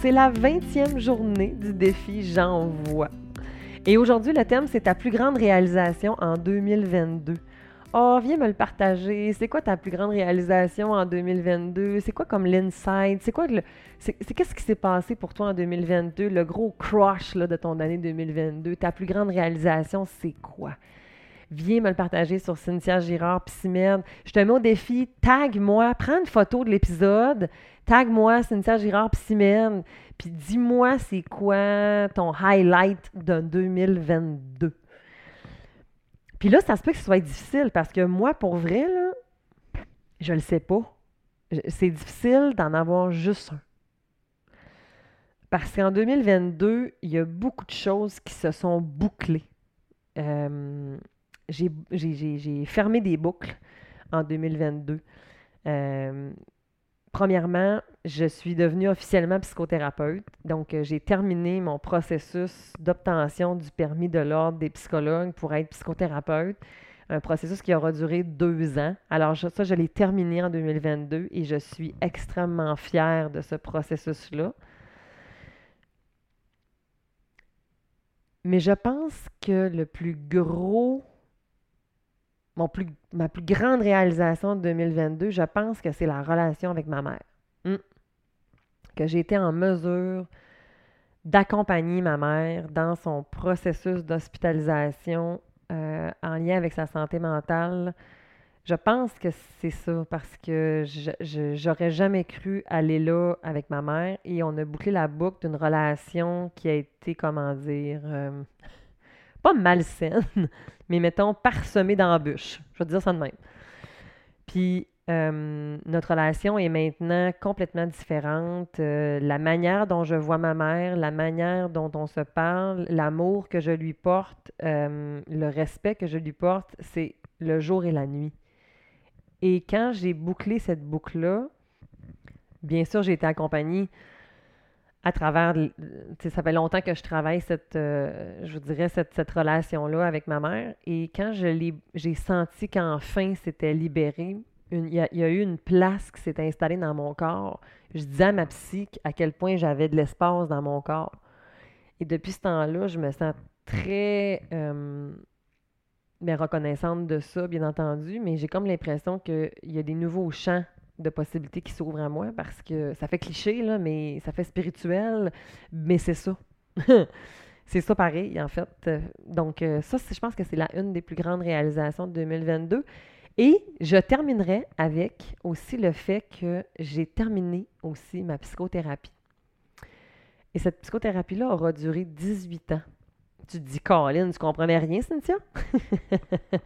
c'est la 20e journée du défi J'envoie. Et aujourd'hui, le thème, c'est ta plus grande réalisation en 2022. Oh, viens me le partager. C'est quoi ta plus grande réalisation en 2022? C'est quoi comme l'insight? C'est quoi le. C'est qu'est-ce qui s'est passé pour toi en 2022? Le gros crush là, de ton année 2022. Ta plus grande réalisation, c'est quoi? Viens me le partager sur Cynthia Girard Psymed. Je te mets au défi, tag-moi, prends une photo de l'épisode, tag-moi Cynthia Girard Psymed, puis dis-moi c'est quoi ton highlight de 2022. Puis là, ça se peut que ce soit difficile parce que moi, pour vrai, là, je le sais pas. C'est difficile d'en avoir juste un. Parce qu'en 2022, il y a beaucoup de choses qui se sont bouclées. Euh, j'ai fermé des boucles en 2022. Euh, premièrement, je suis devenue officiellement psychothérapeute. Donc, euh, j'ai terminé mon processus d'obtention du permis de l'ordre des psychologues pour être psychothérapeute. Un processus qui aura duré deux ans. Alors, ça, je l'ai terminé en 2022 et je suis extrêmement fière de ce processus-là. Mais je pense que le plus gros, mon plus, ma plus grande réalisation de 2022, je pense que c'est la relation avec ma mère. Hmm. Que j'ai été en mesure d'accompagner ma mère dans son processus d'hospitalisation euh, en lien avec sa santé mentale. Je pense que c'est ça parce que j'aurais jamais cru aller là avec ma mère et on a bouclé la boucle d'une relation qui a été, comment dire, euh, pas malsaine, mais mettons parsemée d'embûches. Je vais dire ça de même. Puis euh, notre relation est maintenant complètement différente. Euh, la manière dont je vois ma mère, la manière dont on se parle, l'amour que je lui porte, euh, le respect que je lui porte, c'est le jour et la nuit. Et quand j'ai bouclé cette boucle-là, bien sûr, j'ai été accompagnée à travers, ça fait longtemps que je travaille cette, je vous dirais, cette, cette relation-là avec ma mère. Et quand je j'ai senti qu'enfin c'était libéré, il y, a eu une place qui s'est installée dans mon corps. Je disais à ma psy à quel point j'avais de l'espace dans mon corps. Et depuis ce temps-là, je me sens très euh, ben, reconnaissante de ça, bien entendu, mais j'ai comme l'impression qu'il y a des nouveaux champs de possibilités qui s'ouvrent à moi parce que ça fait cliché, là, mais ça fait spirituel, mais c'est ça. c'est ça pareil, en fait. Donc, euh, ça, je pense que c'est la une des plus grandes réalisations de 2022. Et je terminerai avec aussi le fait que j'ai terminé aussi ma psychothérapie. Et cette psychothérapie-là aura duré 18 ans. Tu te dis, Colin, tu comprenais rien, Cynthia?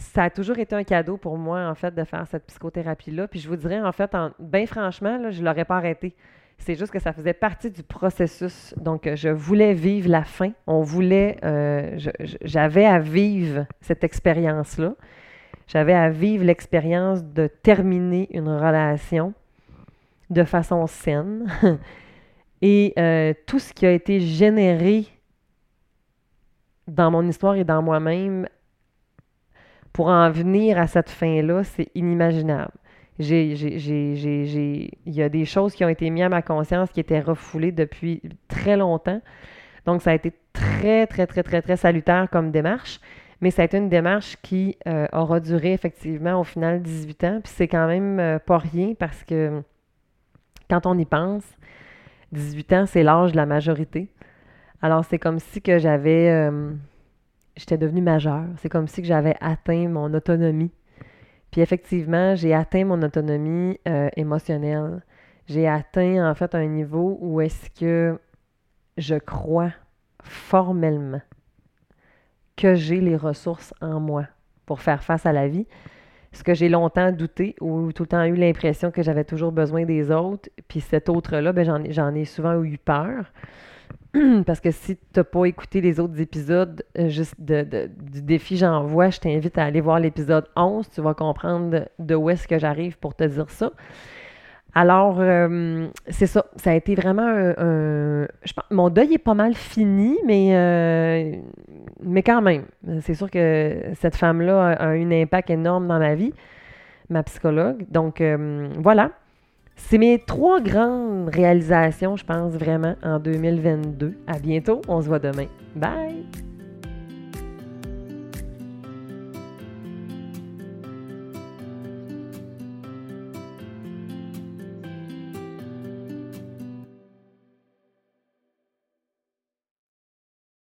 ça a toujours été un cadeau pour moi, en fait, de faire cette psychothérapie-là. Puis je vous dirais, en fait, bien franchement, je ne l'aurais pas arrêté. C'est juste que ça faisait partie du processus. Donc, je voulais vivre la fin. On voulait, euh, j'avais à vivre cette expérience-là. J'avais à vivre l'expérience de terminer une relation de façon saine. Et euh, tout ce qui a été généré dans mon histoire et dans moi-même pour en venir à cette fin-là, c'est inimaginable. J'ai, il y a des choses qui ont été mises à ma conscience qui étaient refoulées depuis très longtemps. Donc, ça a été très, très, très, très, très salutaire comme démarche. Mais ça a été une démarche qui euh, aura duré effectivement au final 18 ans. Puis c'est quand même euh, pas rien parce que quand on y pense, 18 ans, c'est l'âge de la majorité. Alors c'est comme si que j'avais... Euh, j'étais devenue majeure. C'est comme si j'avais atteint mon autonomie. Puis effectivement, j'ai atteint mon autonomie émotionnelle. J'ai atteint en fait un niveau où est-ce que je crois formellement que j'ai les ressources en moi pour faire face à la vie. Ce que j'ai longtemps douté ou tout le temps eu l'impression que j'avais toujours besoin des autres, puis cet autre-là, ben j'en, ai souvent eu peur. Parce que si tu n'as pas écouté les autres épisodes euh, juste du défi J'envoie, je t'invite à aller voir l'épisode 11. Tu vas comprendre de où est-ce que j'arrive pour te dire ça. Alors, euh, c'est ça. Ça a été vraiment un. je pense, mon deuil est pas mal fini, mais, euh, mais quand même. C'est sûr que cette femme-là a, eu un impact énorme dans ma vie, ma psychologue. Donc, voilà. C'est mes trois grandes réalisations, je pense vraiment, en 2022. À bientôt. On se voit demain. Bye!